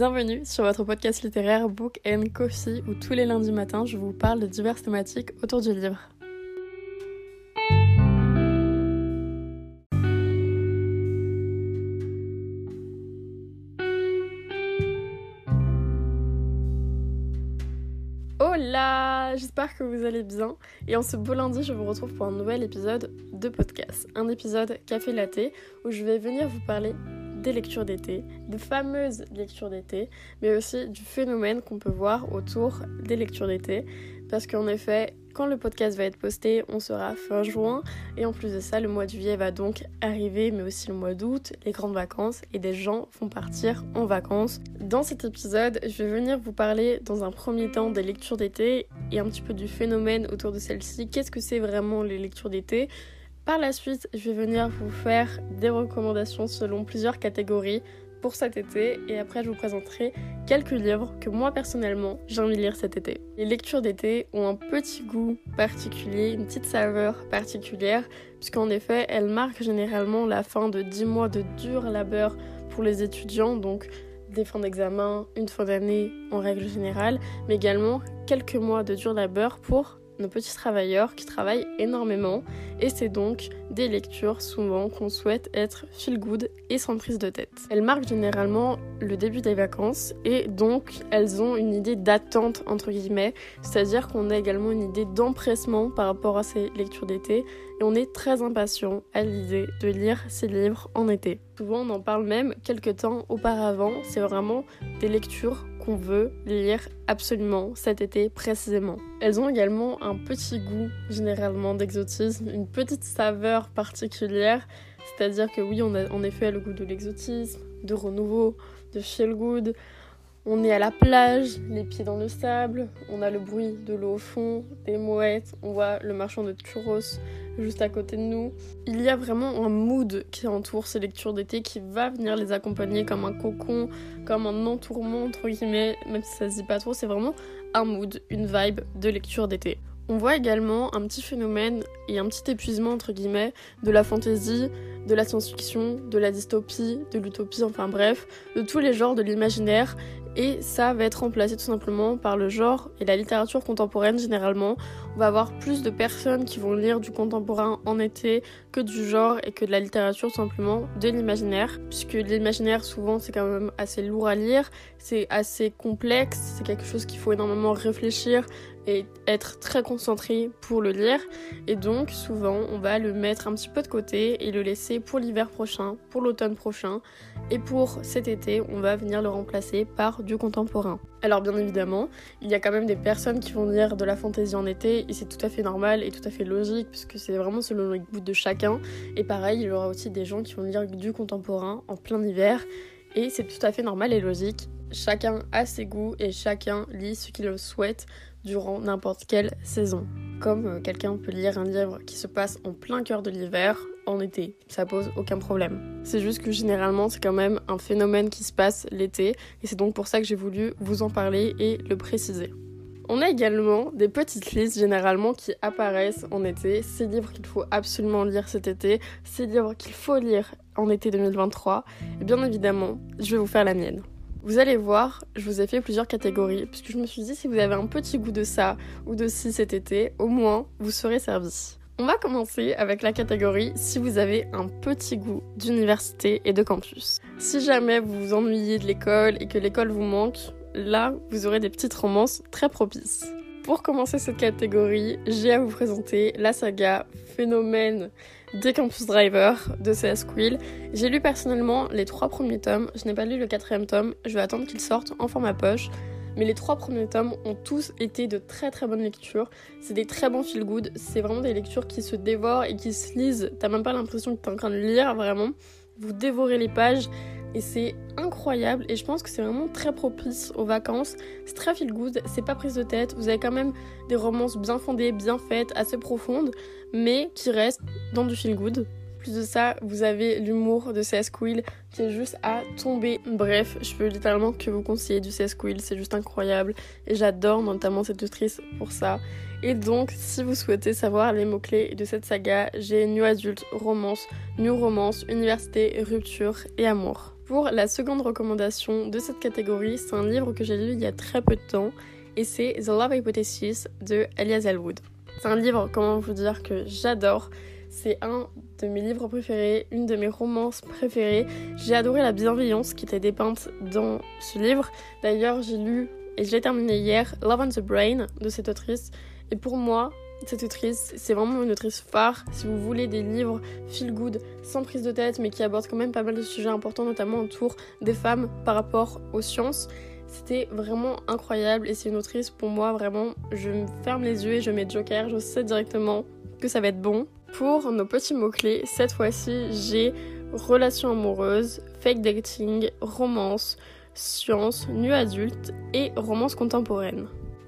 Bienvenue sur votre podcast littéraire Book and Coffee où tous les lundis matins je vous parle de diverses thématiques autour du livre. Hola, j'espère que vous allez bien. Et en ce beau lundi, je vous retrouve pour un nouvel épisode de podcast. Un épisode café latte où je vais venir vous parler des lectures d'été, de fameuses lectures d'été, mais aussi du phénomène qu'on peut voir autour des lectures d'été. Parce qu'en effet, quand le podcast va être posté, on sera fin juin. Et en plus de ça, le mois de juillet va donc arriver, mais aussi le mois d'août, les grandes vacances, et des gens vont partir en vacances. Dans cet épisode, je vais venir vous parler dans un premier temps des lectures d'été et un petit peu du phénomène autour de celles-ci. Qu'est-ce que c'est vraiment les lectures d'été? Par la suite, je vais venir vous faire des recommandations selon plusieurs catégories pour cet été et après je vous présenterai quelques livres que moi personnellement j'ai envie de lire cet été. Les lectures d'été ont un petit goût particulier, une petite saveur particulière puisqu'en effet elles marquent généralement la fin de 10 mois de dur labeur pour les étudiants donc des fins d'examen, une fin d'année en règle générale, mais également quelques mois de dur labeur pour nos petits travailleurs qui travaillent énormément et c'est donc des lectures souvent qu'on souhaite être feel good et sans prise de tête. Elles marquent généralement le début des vacances et donc elles ont une idée d'attente entre guillemets, c'est-à-dire qu'on a également une idée d'empressement par rapport à ces lectures d'été et on est très impatient à l'idée de lire ces livres en été. Souvent on en parle même quelques temps auparavant, c'est vraiment des lectures veut lire absolument cet été précisément. Elles ont également un petit goût généralement d'exotisme, une petite saveur particulière, c'est-à-dire que oui, on a en effet le goût de l'exotisme, de renouveau, de feel good. On est à la plage, les pieds dans le sable, on a le bruit de l'eau au fond, des mouettes, on voit le marchand de churros juste à côté de nous. Il y a vraiment un mood qui entoure ces lectures d'été qui va venir les accompagner comme un cocon, comme un entourement entre guillemets, même si ça se dit pas trop, c'est vraiment un mood, une vibe de lecture d'été. On voit également un petit phénomène et un petit épuisement entre guillemets de la fantaisie, de la science-fiction, de la dystopie, de l'utopie, enfin bref, de tous les genres de l'imaginaire et ça va être remplacé tout simplement par le genre et la littérature contemporaine généralement. On va avoir plus de personnes qui vont lire du contemporain en été que du genre et que de la littérature simplement de l'imaginaire puisque l'imaginaire souvent c'est quand même assez lourd à lire, c'est assez complexe, c'est quelque chose qu'il faut énormément réfléchir et être très concentré pour le lire et donc souvent on va le mettre un petit peu de côté et le laisser pour l'hiver prochain, pour l'automne prochain et pour cet été on va venir le remplacer par du contemporain. Alors bien évidemment, il y a quand même des personnes qui vont lire de la fantaisie en été et c'est tout à fait normal et tout à fait logique puisque c'est vraiment selon le goût de chacun et pareil il y aura aussi des gens qui vont lire du contemporain en plein hiver et c'est tout à fait normal et logique. Chacun a ses goûts et chacun lit ce qu'il souhaite durant n'importe quelle saison. Comme euh, quelqu'un peut lire un livre qui se passe en plein cœur de l'hiver, en été, ça pose aucun problème. C'est juste que généralement c'est quand même un phénomène qui se passe l'été et c'est donc pour ça que j'ai voulu vous en parler et le préciser. On a également des petites listes généralement qui apparaissent en été, ces livres qu'il faut absolument lire cet été, ces livres qu'il faut lire en été 2023, et bien évidemment, je vais vous faire la mienne. Vous allez voir, je vous ai fait plusieurs catégories, puisque je me suis dit si vous avez un petit goût de ça ou de ci cet été, au moins vous serez servi. On va commencer avec la catégorie si vous avez un petit goût d'université et de campus. Si jamais vous vous ennuyez de l'école et que l'école vous manque, là vous aurez des petites romances très propices. Pour commencer cette catégorie, j'ai à vous présenter la saga Phénomène des Campus Driver de CS Quill. J'ai lu personnellement les trois premiers tomes, je n'ai pas lu le quatrième tome, je vais attendre qu'il sorte en format poche. Mais les trois premiers tomes ont tous été de très très bonnes lectures. C'est des très bons feel good. C'est vraiment des lectures qui se dévorent et qui se lisent. T'as même pas l'impression que t'es en train de lire vraiment. Vous dévorez les pages et c'est incroyable et je pense que c'est vraiment très propice aux vacances. C'est très feel good, c'est pas prise de tête, vous avez quand même des romances bien fondées, bien faites, assez profondes, mais qui restent dans du feel good. Plus de ça, vous avez l'humour de CS Quill qui est juste à tomber. Bref, je peux littéralement que vous conseiller du CS Quill, c'est juste incroyable et j'adore notamment cette autrice pour ça. Et donc, si vous souhaitez savoir les mots-clés de cette saga, j'ai New Adult, Romance, New Romance, Université, Rupture et Amour. Pour la seconde recommandation de cette catégorie, c'est un livre que j'ai lu il y a très peu de temps et c'est The Love Hypothesis de Elias Elwood. C'est un livre, comment vous dire, que j'adore. C'est un de mes livres préférés, une de mes romances préférées. J'ai adoré la bienveillance qui était dépeinte dans ce livre. D'ailleurs, j'ai lu et je l'ai terminé hier, Love on the Brain de cette autrice. Et pour moi, cette autrice, c'est vraiment une autrice phare. Si vous voulez des livres feel good, sans prise de tête, mais qui abordent quand même pas mal de sujets importants, notamment autour des femmes par rapport aux sciences, c'était vraiment incroyable. Et c'est une autrice, pour moi, vraiment, je me ferme les yeux et je mets Joker, je sais directement que ça va être bon. Pour nos petits mots-clés, cette fois-ci, j'ai relation amoureuse, fake dating, romance, science, nu adulte et romance contemporaine.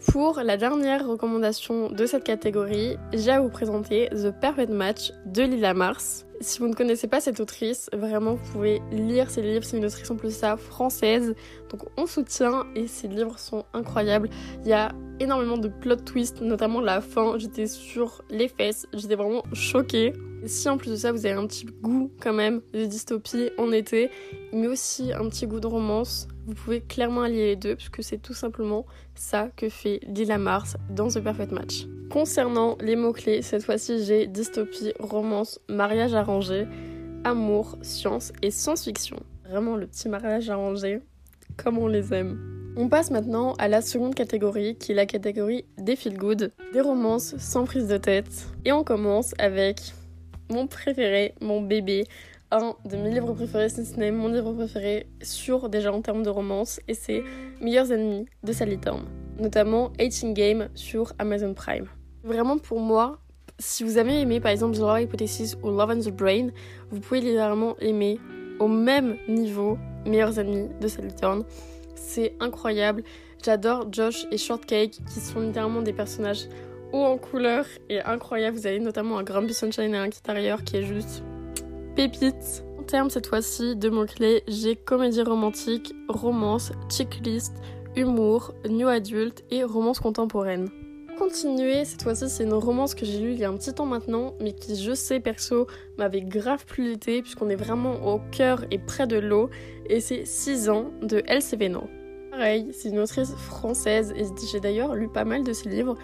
Pour la dernière recommandation de cette catégorie, j'ai à vous présenter The Perfect Match de Lila Mars. Si vous ne connaissez pas cette autrice, vraiment vous pouvez lire ses livres, c'est une autrice en plus ça française, donc on soutient et ses livres sont incroyables. Il y a énormément de plot twists, notamment la fin, j'étais sur les fesses, j'étais vraiment choquée. si en plus de ça vous avez un petit goût quand même de dystopie en été, mais aussi un petit goût de romance, vous pouvez clairement allier les deux puisque c'est tout simplement ça que fait Lila Mars dans The Perfect Match. Concernant les mots-clés, cette fois-ci j'ai dystopie, romance, mariage arrangé, amour, science et science-fiction. Vraiment le petit mariage arrangé, comme on les aime. On passe maintenant à la seconde catégorie qui est la catégorie des feel good, des romances sans prise de tête. Et on commence avec mon préféré, mon bébé, un de mes livres préférés, si mon livre préféré sur déjà en termes de romance, et c'est Meilleurs ennemis de Sally Thorne, notamment Hating Game sur Amazon Prime. Vraiment pour moi, si vous avez aimé par exemple The Love Hypothesis ou Love and the Brain, vous pouvez littéralement aimer au même niveau Meilleurs ennemis de Sally Thorne. C'est incroyable. J'adore Josh et Shortcake qui sont littéralement des personnages hauts en couleur et incroyables. Vous avez notamment un Grumpy Sunshine et un Kit qui est juste pépites. En termes cette fois-ci de mots-clés, j'ai comédie romantique, romance, checklist, humour, new adulte et romance contemporaine. Continuer, cette fois-ci c'est une romance que j'ai lue il y a un petit temps maintenant, mais qui je sais perso m'avait grave plu l'été puisqu'on est vraiment au cœur et près de l'eau, et c'est 6 ans de Else Veno. Pareil, c'est une autrice française et j'ai d'ailleurs lu pas mal de ses livres,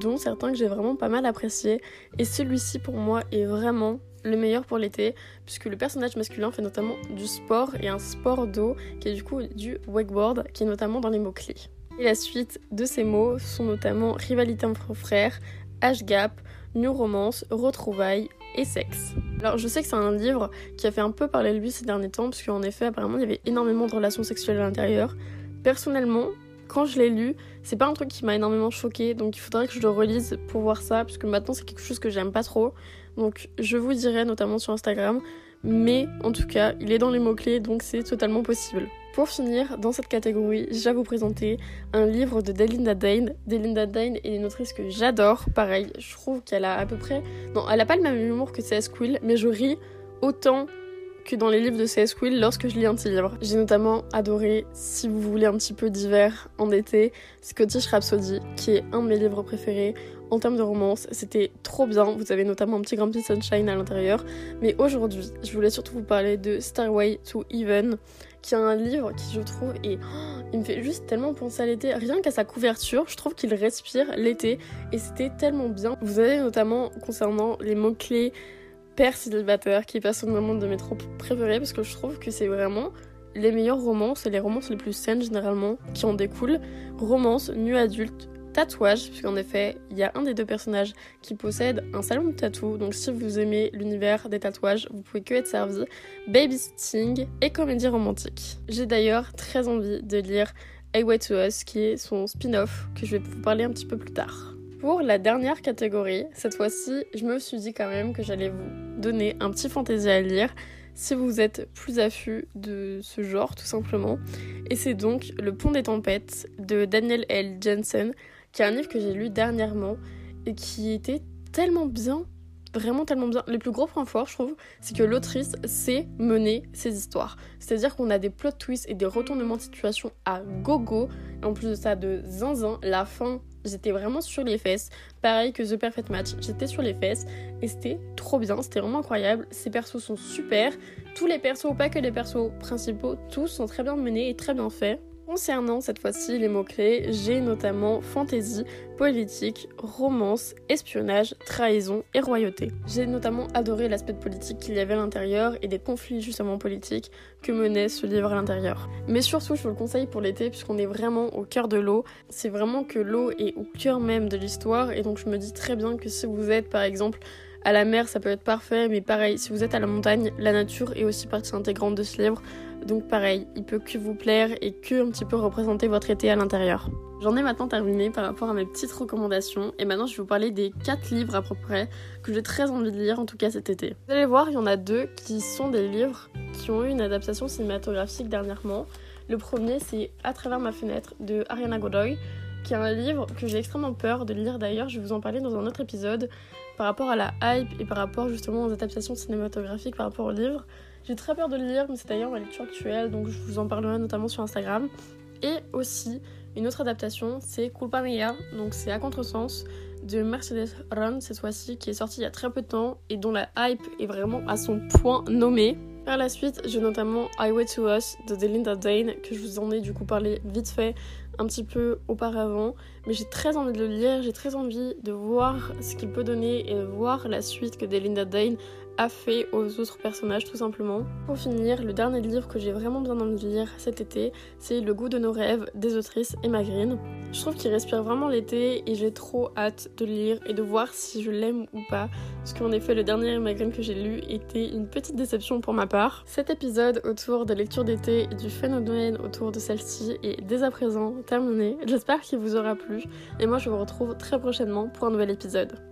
dont certains que j'ai vraiment pas mal appréciés, et celui-ci pour moi est vraiment le meilleur pour l'été, puisque le personnage masculin fait notamment du sport et un sport d'eau qui est du coup du wakeboard, qui est notamment dans les mots-clés. Et la suite de ces mots sont notamment rivalité entre frères, âge gap, new romance, retrouvailles et sexe. Alors je sais que c'est un livre qui a fait un peu parler de lui ces derniers temps, parce qu'en effet apparemment il y avait énormément de relations sexuelles à l'intérieur. Personnellement, quand je l'ai lu, c'est pas un truc qui m'a énormément choqué, donc il faudrait que je le relise pour voir ça, parce que maintenant c'est quelque chose que j'aime pas trop. Donc je vous dirai notamment sur Instagram, mais en tout cas, il est dans les mots-clés, donc c'est totalement possible. Pour finir, dans cette catégorie, j'ai à vous présenter un livre de Delinda Dane. Delinda Dane est une autrice que j'adore. Pareil, je trouve qu'elle a à peu près... Non, elle a pas le même humour que C.S. Quill, mais je ris autant que dans les livres de C.S. Quill lorsque je lis un petit livre. J'ai notamment adoré, si vous voulez un petit peu d'hiver en été, Scottish Rhapsody, qui est un de mes livres préférés en termes de romance. C'était trop bien. Vous avez notamment un petit Grumpy Sunshine à l'intérieur. Mais aujourd'hui, je voulais surtout vous parler de Starway to Even, qui est un livre qui, je trouve, est. Oh, il me fait juste tellement penser à l'été. Rien qu'à sa couverture, je trouve qu'il respire l'été. Et c'était tellement bien. Vous avez notamment, concernant les mots-clés, Père célibataire, qui est personnellement de mes tropes préférés, parce que je trouve que c'est vraiment les meilleurs romances et les romances les plus saines généralement qui en découlent. Romance, nu adulte, tatouage, puisqu'en effet, il y a un des deux personnages qui possède un salon de tatou, donc si vous aimez l'univers des tatouages, vous pouvez que être servi. Babysitting et comédie romantique. J'ai d'ailleurs très envie de lire A Way to Us, qui est son spin-off, que je vais vous parler un petit peu plus tard. Pour la dernière catégorie, cette fois-ci, je me suis dit quand même que j'allais vous donner un petit fantaisie à lire si vous êtes plus affût de ce genre tout simplement. Et c'est donc Le Pont des Tempêtes de Daniel L. Jensen, qui est un livre que j'ai lu dernièrement et qui était tellement bien, vraiment tellement bien. Le plus gros point fort, je trouve, c'est que l'autrice sait mener ses histoires. C'est-à-dire qu'on a des plot twists et des retournements de situation à gogo. Et en plus de ça, de zinzin, la fin j'étais vraiment sur les fesses. Pareil que The Perfect Match, j'étais sur les fesses et c'était trop bien, c'était vraiment incroyable. Ces persos sont super. Tous les persos, pas que les persos principaux, tous sont très bien menés et très bien faits. Concernant cette fois-ci les mots-clés, j'ai notamment fantasy, politique, romance, espionnage, trahison et royauté. J'ai notamment adoré l'aspect politique qu'il y avait à l'intérieur et des conflits justement politiques que menait ce livre à l'intérieur. Mais surtout, je vous le conseille pour l'été puisqu'on est vraiment au cœur de l'eau. C'est vraiment que l'eau est au cœur même de l'histoire et donc je me dis très bien que si vous êtes par exemple à la mer, ça peut être parfait, mais pareil, si vous êtes à la montagne, la nature est aussi partie intégrante de ce livre. Donc pareil, il peut que vous plaire et que un petit peu représenter votre été à l'intérieur. J'en ai maintenant terminé par rapport à mes petites recommandations et maintenant je vais vous parler des 4 livres à peu près que j'ai très envie de lire en tout cas cet été. Vous allez voir, il y en a deux qui sont des livres qui ont eu une adaptation cinématographique dernièrement. Le premier c'est À travers ma fenêtre de Ariana Godoy qui est un livre que j'ai extrêmement peur de lire d'ailleurs, je vais vous en parler dans un autre épisode par rapport à la hype et par rapport justement aux adaptations cinématographiques par rapport au livre. J'ai très peur de le lire, mais c'est d'ailleurs ma lecture actuelle, donc je vous en parlerai notamment sur Instagram. Et aussi, une autre adaptation, c'est Culpa Mia, donc c'est à contresens, de Mercedes Run cette fois-ci, qui est sortie il y a très peu de temps et dont la hype est vraiment à son point nommé. Par la suite, j'ai notamment Highway to Us de Delinda Dane, que je vous en ai du coup parlé vite fait un petit peu auparavant, mais j'ai très envie de le lire, j'ai très envie de voir ce qu'il peut donner et de voir la suite que Delinda Dane a fait aux autres personnages tout simplement. Pour finir, le dernier livre que j'ai vraiment besoin de lire cet été, c'est Le goût de nos rêves des autrices Emma Green. Je trouve qu'il respire vraiment l'été et j'ai trop hâte de lire et de voir si je l'aime ou pas. Parce qu'en effet, le dernier Emma Green que j'ai lu était une petite déception pour ma part. Cet épisode autour de lecture d'été et du phénomène autour de celle-ci est dès à présent terminé. J'espère qu'il vous aura plu et moi je vous retrouve très prochainement pour un nouvel épisode.